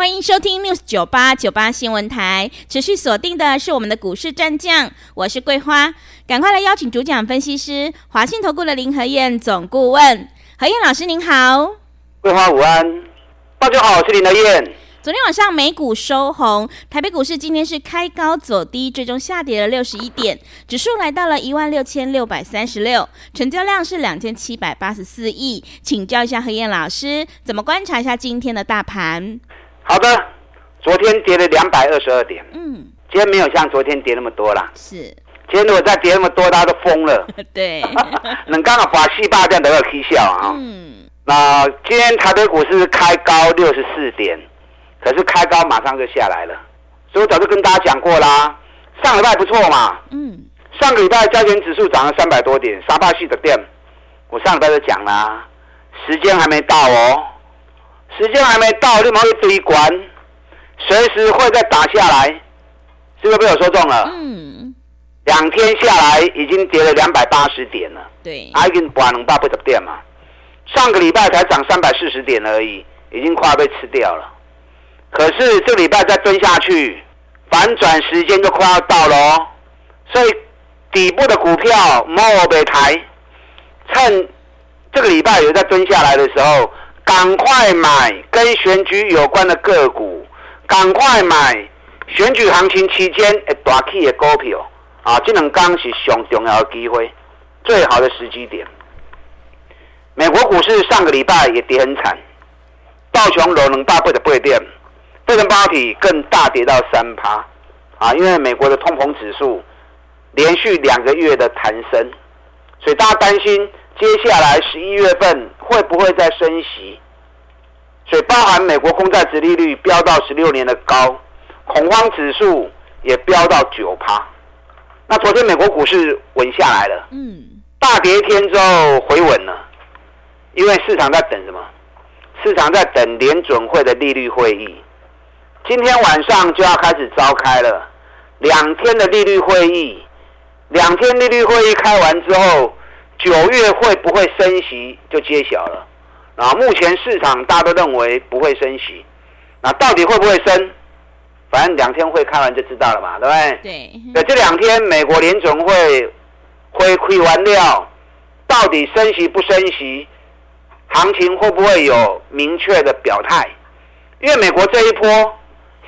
欢迎收听 News 九八九八新闻台，持续锁定的是我们的股市战将，我是桂花，赶快来邀请主讲分析师华信投顾的林和燕总顾问，何燕老师您好，桂花午安，大家好，我是林和燕。昨天晚上美股收红，台北股市今天是开高走低，最终下跌了六十一点，指数来到了一万六千六百三十六，成交量是两千七百八十四亿，请教一下何燕老师，怎么观察一下今天的大盘？好的，昨天跌了两百二十二点，嗯，今天没有像昨天跌那么多啦。是，今天如果再跌那么多，大家都疯了。对，能刚好把戏霸这样的个 K 笑啊。嗯，那今天台北股市开高六十四点，可是开高马上就下来了，所以我早就跟大家讲过啦，上礼拜不错嘛。嗯，上个礼拜加权指数涨了三百多点，沙巴系的店，我上礼拜就讲啦，时间还没到哦。时间还没到，立马会追关，随时会再打下来，是不是被我说中了？嗯，两天下来已经跌了两百八十点了。对，还已经跌两百八十点嘛。上个礼拜才涨三百四十点而已，已经快要被吃掉了。可是这个礼拜再蹲下去，反转时间就快要到了哦。所以底部的股票莫被抬，趁这个礼拜有在蹲下来的时候。赶快买跟选举有关的个股，赶快买选举行情期间会大起的股票啊！这两天是上重要的机会，最好的时机点。美国股市上个礼拜也跌很惨，道琼楼能大倍的倍点，费城半导体更大跌到三趴啊！因为美国的通膨指数连续两个月的弹升，所以大家担心。接下来十一月份会不会再升息？所以包含美国公债殖利率飙到十六年的高，恐慌指数也飙到九趴。那昨天美国股市稳下来了，嗯，大跌一天之后回稳了，因为市场在等什么？市场在等联准会的利率会议，今天晚上就要开始召开了，两天的利率会议，两天利率会议开完之后。九月会不会升息就揭晓了，啊，目前市场大家都认为不会升息，那到底会不会升？反正两天会开完就知道了嘛，对不对？对。那这两天美国联准会会亏完料，到底升息不升息，行情会不会有明确的表态？因为美国这一波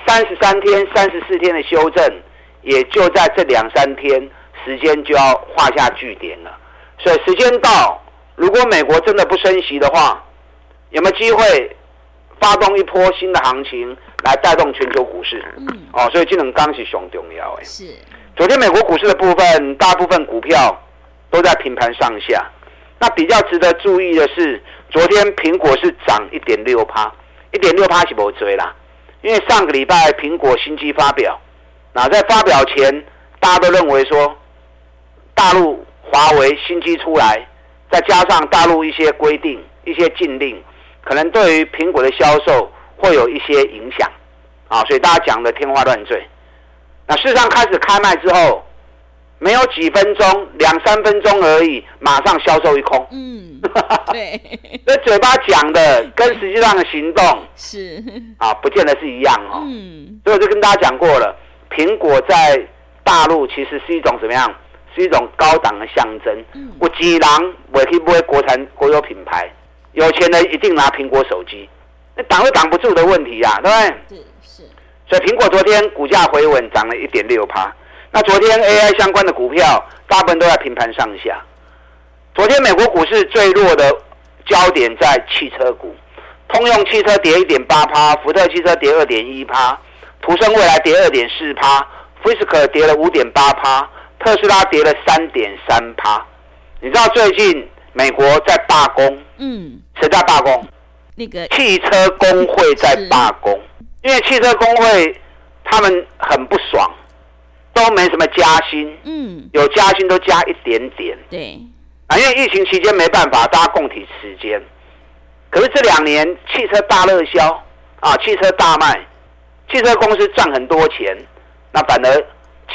三十三天、三十四天的修正，也就在这两三天时间就要画下句点了。所以时间到，如果美国真的不升息的话，有没有机会发动一波新的行情来带动全球股市？嗯，哦，所以这种刚是相当重要哎。是。昨天美国股市的部分，大部分股票都在平盘上下。那比较值得注意的是，昨天苹果是涨一点六趴，一点六趴是不追啦，因为上个礼拜苹果新机发表，那在发表前，大家都认为说大陆。华为新机出来，再加上大陆一些规定、一些禁令，可能对于苹果的销售会有一些影响，啊，所以大家讲的天花乱坠。那事实上开始开卖之后，没有几分钟，两三分钟而已，马上销售一空。嗯，对，那嘴巴讲的跟实际上的行动是啊，不见得是一样哦。嗯，所以我就跟大家讲过了，苹果在大陆其实是一种怎么样？是一种高档的象征。我几郎我可以不会国产国有品牌，有钱人一定拿苹果手机，那挡都挡不住的问题呀，对不对？是是。所以苹果昨天股价回稳，涨了一点六趴。那昨天 AI 相关的股票大部分都在平盘上下。昨天美国股市最弱的焦点在汽车股，通用汽车跌一点八趴，福特汽车跌二点一趴，途胜未来跌二点四趴，菲斯克跌了五点八趴。特斯拉跌了三点三趴，你知道最近美国在罢工？嗯，谁在罢工？那个汽车工会在罢工，因为汽车工会他们很不爽，都没什么加薪，嗯，有加薪都加一点点，对，啊，因为疫情期间没办法，大家共体时间。可是这两年汽车大热销啊，汽车大卖，汽车公司赚很多钱，那反而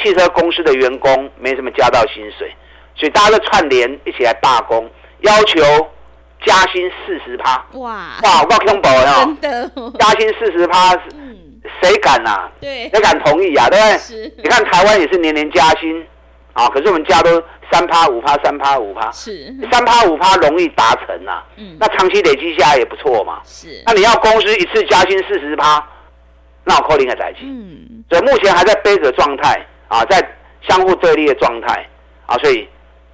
汽车公司的员工没什么加到薪水，所以大家都串联一起来罢工，要求加薪四十趴。哇哇，我够恐怖哦！真的，加薪四十趴，嗯，谁敢啊？对，谁敢同意啊？对不对？是你看台湾也是年年加薪啊，可是我们加都三趴五趴，三趴五趴，是，三趴五趴容易达成啊。嗯，那长期累积下来也不错嘛。是，那你要公司一次加薪四十趴，那我扣零个在一起。嗯，所以目前还在杯葛状态啊，在相互对立的状态啊，所以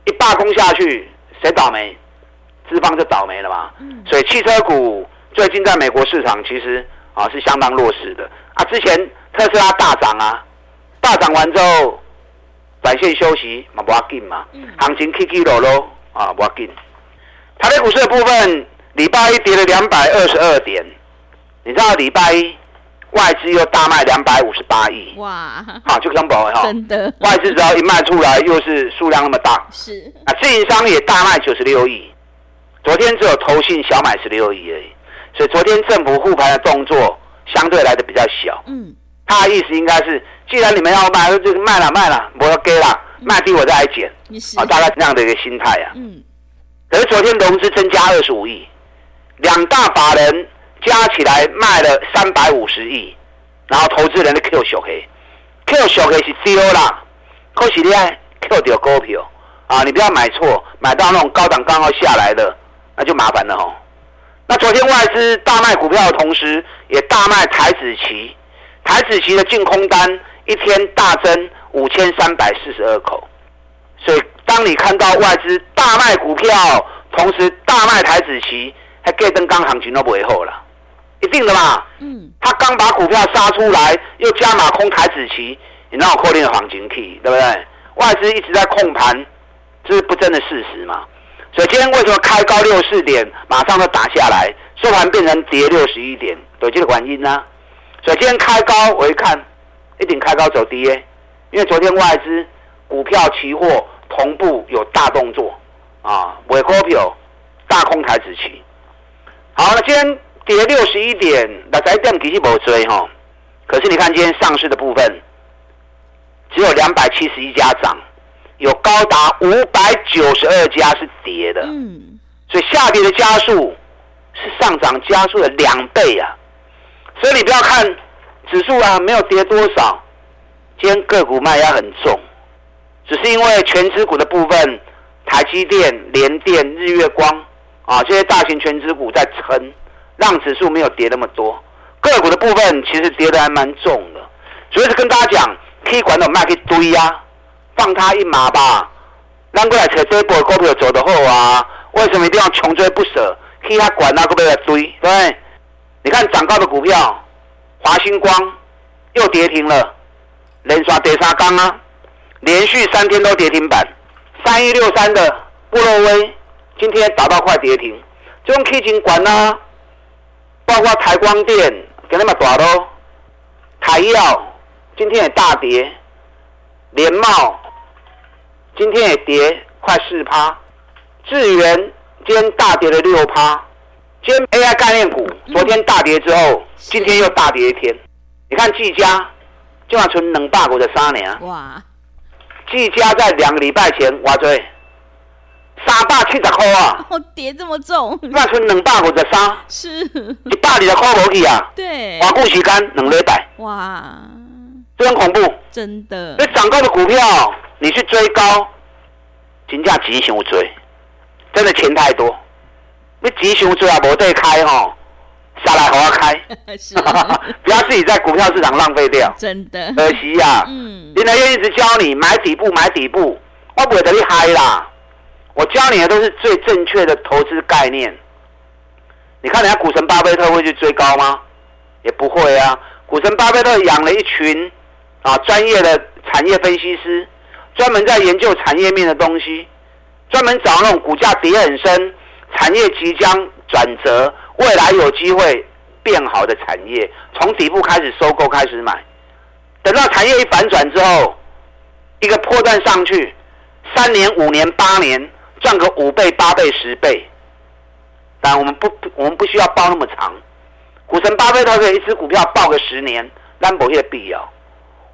一罢工下去，谁倒霉？资方就倒霉了嘛。嗯所以汽车股最近在美国市场其实啊是相当弱势的啊。之前特斯拉大涨啊，大涨完之后短线休息嘛，不要紧嘛，嗯行情起起落落啊，不要紧。台北股市的部分，礼拜一跌了两百二十二点，你知道礼拜一外资又大卖两百五十八亿，哇，好就更保哈，真的，外资只要一卖出来，又是数量那么大，是，啊，自营商也大卖九十六亿，昨天只有投信小买十六亿而已，所以昨天政府护盘的动作相对来的比较小。嗯，他的意思应该是，既然你们要卖，就卖了卖了，我要给了，卖低我再来减。啊，，大概是那样的一个心态啊。嗯，可是昨天融资增加二十五亿，两大法人加起来卖了三百五十亿，然后投资人的 Q 小黑，Q 小黑是丢啦，可是你爱 Q 掉股票啊，你不要买错，买到那种高档刚好下来的，那就麻烦了吼。那昨天外资大卖股票的同时，也大卖台指期，台指期的净空单一天大增五千三百四十二口。所以，当你看到外资大卖股票，同时大卖台指期，还给登刚行情都不会后了，一定的嘛。嗯，他刚把股票杀出来，又加码空台子期，你让我扣定的黄金 key，对不对？外资一直在控盘，这是不争的事实嘛。所以今天为什么开高六四点，马上就打下来，收盘变成跌六十一点，有这个原因呢、啊？所以今天开高，我一看，一定开高走低耶，因为昨天外资股票期货。同步有大动作啊，尾股票大空台子期。好，那今天跌六十一点，那在点其实没追哈。可是你看今天上市的部分，只有两百七十一家涨，有高达五百九十二家是跌的。嗯，所以下跌的加速是上涨加速的两倍啊。所以你不要看指数啊，没有跌多少，今天个股卖压很重。只是因为全指股的部分，台积电、联电、日月光啊这些大型全指股在撑，让指数没有跌那么多。个股的部分其实跌得还蛮重的，所以是跟大家讲，可以管到卖一堆呀，放他一马吧。让过来扯这一波股票走得后啊，为什么一定要穷追不舍？替他管那个被他堆，对不对？你看涨高的股票，华星光又跌停了，连刷跌三缸啊。连续三天都跌停板，三一六三的布洛威今天打到快跌停，这种 K 金管呢，包括台光电给那么短喽，台药今天也大跌，联茂今天也跌快四趴，智源今天大跌了六趴，今天 AI 概念股昨天大跌之后，今天又大跌一天，你看技嘉今晚存两百股的三年哇。技嘉在两个礼拜前，哇追三百七十块啊！哦，跌这么重，那是两百五十三，是。一百二十块无去啊！对，华固时间两礼拜，哇，这很恐怖。真的。那涨高的股票，你去追高，金价急熊追，真的钱太多。你急熊追啊，无得开吼，下来好好开，是。不要自己在股票市场浪费掉，真的，可惜呀、啊。嗯，林德燕一直教你买底部，买底部，我不会得你嗨啦。我教你的都是最正确的投资概念。你看人家股神巴菲特会去追高吗？也不会啊。股神巴菲特养了一群啊专业的产业分析师，专门在研究产业面的东西，专门找那种股价跌很深、产业即将转折、未来有机会变好的产业，从底部开始收购、开始买。等到产业一反转之后，一个破绽上去，三年、五年、八年赚个五倍、八倍、十倍。但我们不，我们不需要抱那么长。股神巴菲特可以一只股票抱个十年，兰博也必要。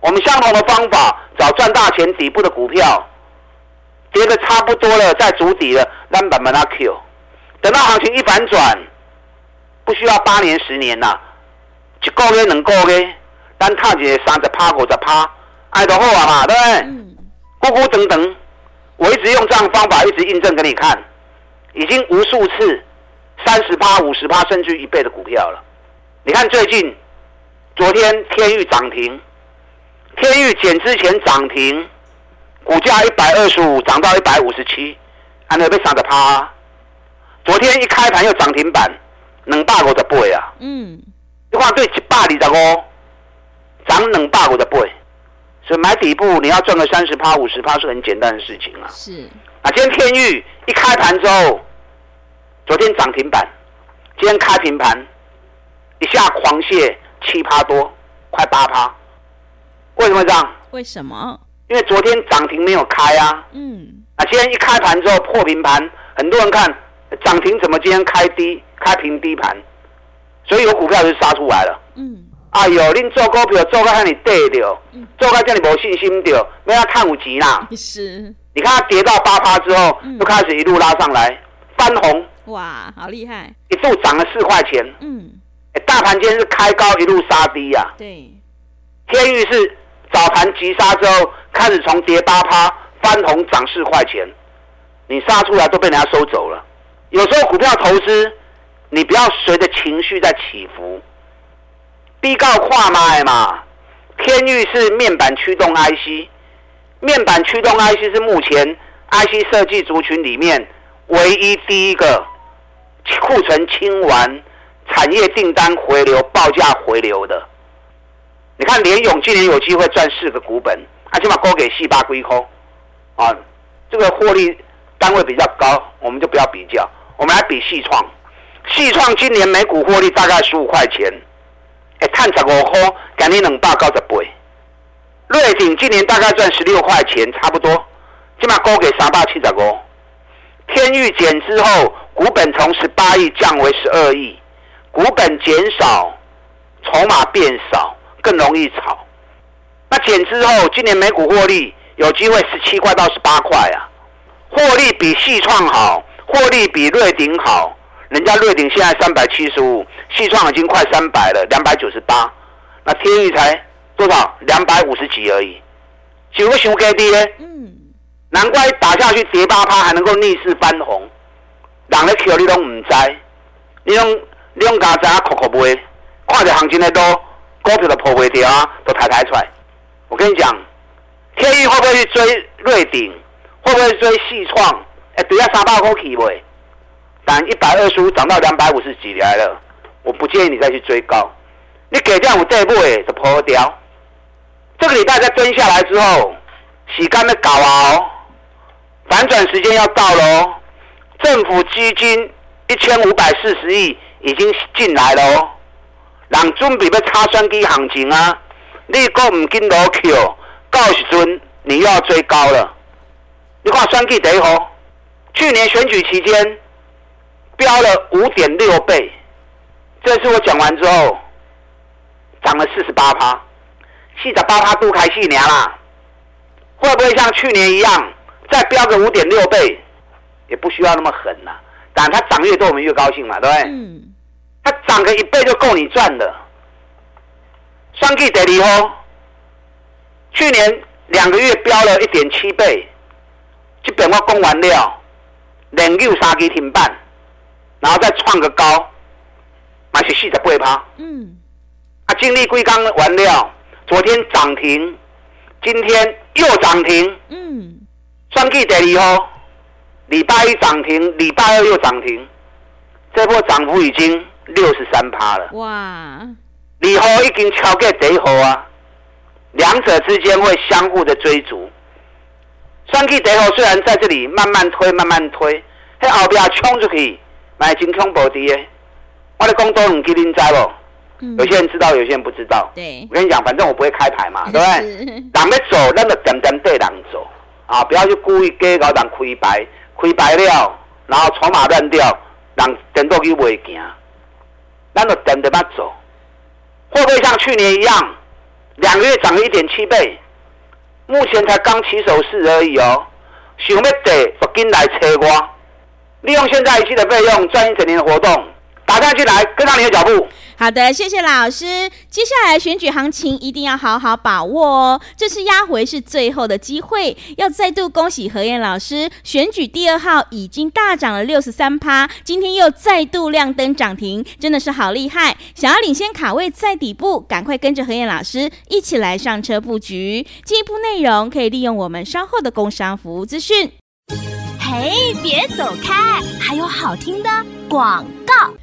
我们相同的方法，找赚大钱底部的股票，跌的差不多了，再筑底了，兰板把它 Q。等到行情一反转，不需要八年、十年呐，一个月、两个月，咱踏一个三十趴、五十趴，爱都好啊嘛，对不对？嗯。咕咕等等，我一直用这样的方法，一直印证给你看，已经无数次三十趴、五十趴，甚至一倍的股票了。你看最近，昨天天域涨停，天域减之前涨停，股价一百二十五涨到一百五十七，还能被三十趴。昨天一开盘又涨停板，两百五十倍啊！嗯，你看对一百二十五，涨两百五十倍，所以买底部你要赚个三十趴、五十趴是很简单的事情啊。是啊，今天天域一开盘之后，昨天涨停板，今天开平盘。一下狂泻七趴多，快八趴，为什么这样？为什么？因为昨天涨停没有开啊。嗯。啊，今天一开盘之后破平盘，很多人看涨停怎么今天开低，开平低盘，所以有股票就杀出来了。嗯。哎呦，恁做股票做到让你跌掉，做到叫你没信心掉，没要看五级啦。是。你看它跌到八趴之后，就开始一路拉上来，翻红。哇，好厉害！一度涨了四块钱。嗯。大盘今天是开高一路杀低呀、啊，对，天域是早盘急杀之后开始从跌八趴翻红涨四块钱，你杀出来都被人家收走了。有时候股票投资，你不要随着情绪在起伏。低告跨买嘛，天域是面板驱动 IC，面板驱动 IC 是目前 IC 设计族群里面唯一第一个库存清完。产业订单回流，报价回流的，你看联咏今年有机会赚四个股本，啊，起码高给细八归空，啊，这个获利单位比较高，我们就不要比较，我们来比细创，细创今年每股获利大概十五块钱，哎，碳十五块，今年两百九十八，瑞鼎今年大概赚十六块钱，差不多，起码高给三百七十五，天域减之后，股本从十八亿降为十二亿。股本减少，筹码变少，更容易炒。那减之后，今年每股获利有机会十七块到十八块啊，获利比细创好，获利比瑞鼎好。人家瑞鼎现在三百七十五，细创已经快三百了，两百九十八。那天钰才多少？两百五十几而已，几个熊给低呢？嗯，难怪打下去跌八趴还能够逆势翻红，人咧球你都唔知，你用。你用家仔哭哭卖，看着行情的多，股票都破不掉啊，都抬抬出来。我跟你讲，天钰会不会去追瑞鼎？会不会追细创？哎，对啊，三百块起卖，但一百二十五涨到两百五十几来了，我不建议你再去追高。你给这样有对不？哎，就破掉。这个礼拜再蹲下来之后，洗干的搞啊哦，反转时间要到了哦。政府基金一千五百四十亿。已经进来了哦，人准备要插选举行情啊！你讲唔跟落去，到时阵你又要追高了。你看选举第一号，去年选举期间飙了五点六倍，这次我讲完之后涨了四十八趴，四十八趴都开四年啦，会不会像去年一样再飙个五点六倍？也不需要那么狠呐，但它涨越多，我们越高兴嘛，对不对？嗯它涨个一倍就够你赚了。双 K 得利哦，去年两个月飙了一点七倍，基本我供完了，连六三 G 停板，然后再创个高，买是四十八趴。嗯。啊，经历龟刚完了，昨天涨停，今天又涨停。嗯。双 K 得利哦，礼拜一涨停，礼拜二又涨停，这波涨幅已经。六十三趴了哇！二号已经超过第一号啊，两者之间会相互的追逐。双 K 第一号虽然在这里慢慢推，慢慢推，喺后边冲出去，买金空保底的。我咧讲多两句，你知无？嗯、有些人知道，有些人不知道。对，我跟你讲，反正我不会开牌嘛，对不对？人要走，咱就点点对人走啊，不要去故意给搞人开牌，开牌了，然后筹码乱掉，人等到去袂行，咱就点点走。会不会像去年一样，两个月涨了一点七倍？目前才刚起手势而已哦，想要得就紧来找我，利用现在一期的费用赚一整年的活动。打下去来，跟上你的脚步。好的，谢谢老师。接下来选举行情一定要好好把握哦，这次压回是最后的机会。要再度恭喜何燕老师，选举第二号已经大涨了六十三趴，今天又再度亮灯涨停，真的是好厉害。想要领先卡位在底部，赶快跟着何燕老师一起来上车布局。进一步内容可以利用我们稍后的工商服务资讯。嘿，别走开，还有好听的广告。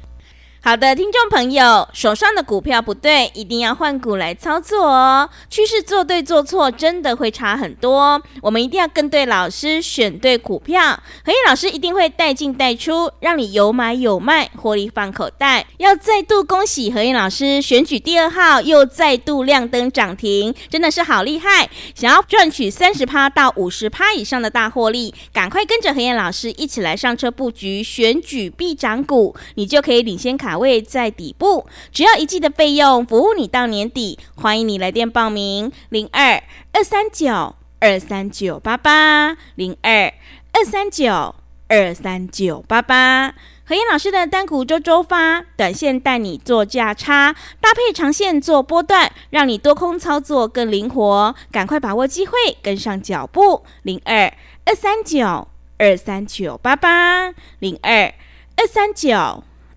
好的，听众朋友，手上的股票不对，一定要换股来操作哦。趋势做对做错，真的会差很多。我们一定要跟对老师，选对股票。何燕老师一定会带进带出，让你有买有卖，获利放口袋。要再度恭喜何燕老师，选举第二号又再度亮灯涨停，真的是好厉害。想要赚取三十趴到五十趴以上的大获利，赶快跟着何燕老师一起来上车布局选举必涨股，你就可以领先卡位在底部，只要一季的费用，服务你到年底。欢迎你来电报名：零二二三九二三九八八零二二三九二三九八八。何燕老师的单股周周发，短线带你做价差，搭配长线做波段，让你多空操作更灵活。赶快把握机会，跟上脚步：零二二三九二三九八八零二二三九。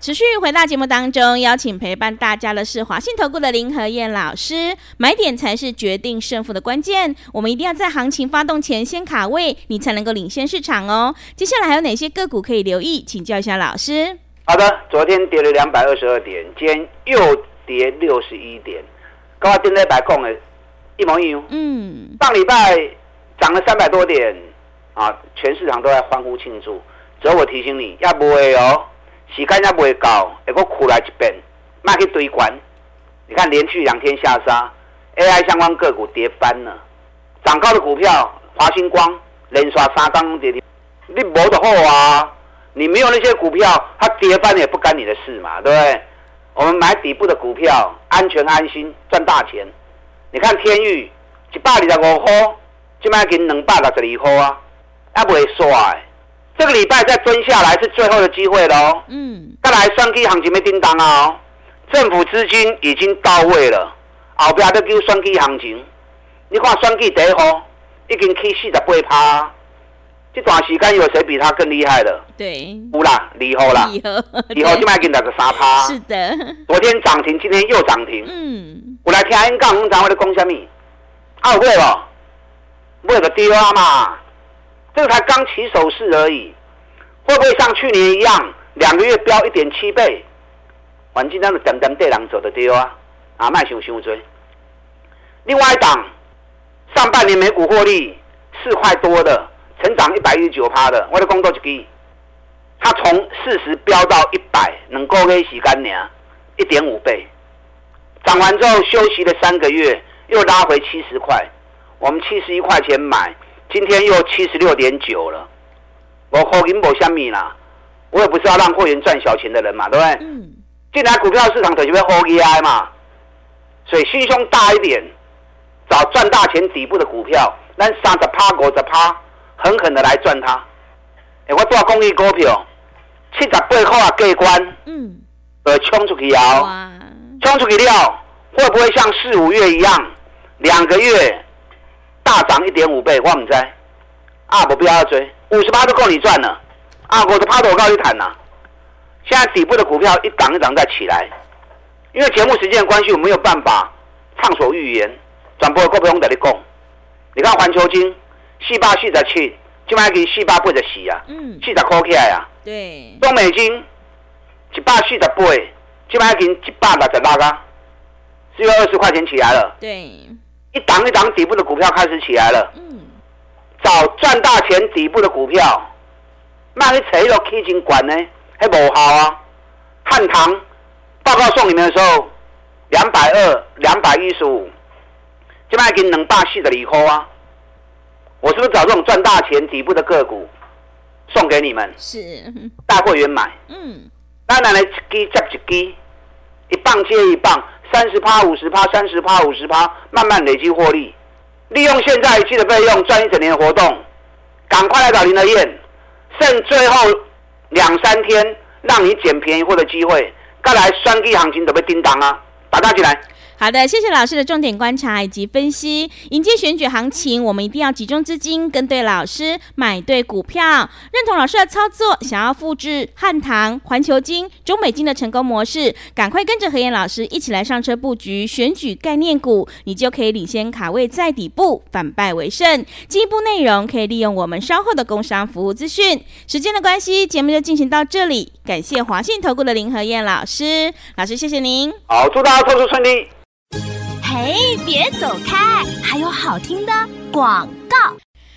持续回到节目当中，邀请陪伴大家的是华信投顾的林和燕老师。买点才是决定胜负的关键，我们一定要在行情发动前先卡位，你才能够领先市场哦。接下来还有哪些个股可以留意？请教一下老师。好的，昨天跌了两百二十二点，今天又跌六十一点，跟我今天白讲的一模一样。嗯，上礼拜涨了三百多点啊，全市场都在欢呼庆祝。只要我提醒你，要不会哦。时间也未到，会搁苦来一遍，卖去堆关。你看连续两天下杀，AI 相关个股跌翻了，涨高的股票，华星光连刷三张跌停，你无得好啊！你没有那些股票，它跌翻也不干你的事嘛，对不对？我们买底部的股票，安全安心赚大钱。你看天宇一百二十五号，今麦给两百六十二块啊，还不会刷。这个礼拜再蹲下来是最后的机会了哦。嗯，再来双 K 行情没叮当啊、哦，政府资金已经到位了，后边都叫双 K 行情。你看双 K 第一号已经起四十八趴，这段时间有谁比他更厉害了？对，有啦，二号啦，二号就卖给六十三趴。是的，昨天涨停，今天又涨停。嗯，我来听下讲，我讲我的讲什么？啊，会了，会个丢啊嘛。这个才刚起手势而已，会不会像去年一样，两个月飙一点七倍？环境当的等等对人走的丢啊，啊，卖熊熊追。另外一档，上半年每股获利四块多的，成长一百一十九趴的，我的工作就给，它从四十飙到一百，能够给洗干净，一点五倍。涨完之后休息了三个月，又拉回七十块，我们七十一块钱买。今天又七十六点九了，我后银宝相米啦，我也不是要让会员赚小钱的人嘛，对不对？嗯。进来股票市场，就会后 AI 嘛，所以心胸大一点，找赚大钱底部的股票，那三十趴、五十趴，狠狠的来赚它。哎，我做公益股票，七十八块啊，过关，嗯，呃，冲出去啊，冲出去了，会不会像四五月一样，两个月？大涨一点五倍，我唔知，啊，不必要追，五十八都够你赚了，啊，我的趴头我告诉你谈呐，现在底部的股票一档一档在起来，因为节目时间的关系，我没有办法畅所欲言，转播的各位兄弟你讲，你看环球金四八四十七，今麦给四八八十四啊，嗯，四十块起来啊。对，中美金一百四十八，今麦给一百六十六啊，只有二十块钱起来了。对，一档一档底部的股票开始起来了。嗯，找赚大钱底部的股票，那你扯一个 K 金管呢？还无好啊。汉唐报告送你们的时候，两百二、两百一十五，今麦给两百四十二块啊。我是不是找这种赚大钱底部的个股送给你们？是，大会员买。嗯，当然来一支接一支，一棒接一棒，三十趴、五十趴、三十趴、五十趴，慢慢累积获利。利用现在一期的费用赚一整年的活动，赶快来找林德燕，剩最后两三天让你捡便宜货的机会。再来双击行情准备叮当啊，打大进来。好的，谢谢老师的重点观察以及分析。迎接选举行情，我们一定要集中资金，跟对老师，买对股票，认同老师的操作。想要复制汉唐、环球金、中美金的成功模式，赶快跟着何燕老师一起来上车布局选举概念股，你就可以领先卡位在底部，反败为胜。进一步内容可以利用我们稍后的工商服务资讯。时间的关系，节目就进行到这里。感谢华信投顾的林和燕老师，老师谢谢您。好，祝大家投资顺利。嘿，别走开，还有好听的广告。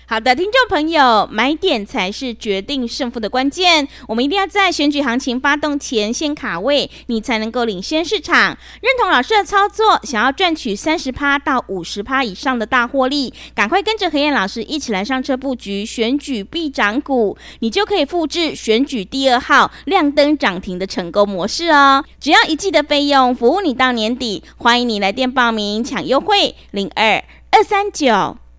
好的，听众朋友，买点才是决定胜负的关键。我们一定要在选举行情发动前先卡位，你才能够领先市场。认同老师的操作，想要赚取三十趴到五十趴以上的大获利，赶快跟着何燕老师一起来上车布局选举必涨股，你就可以复制选举第二号亮灯涨停的成功模式哦。只要一季的费用，服务你到年底。欢迎你来电报名抢优惠，零二二三九。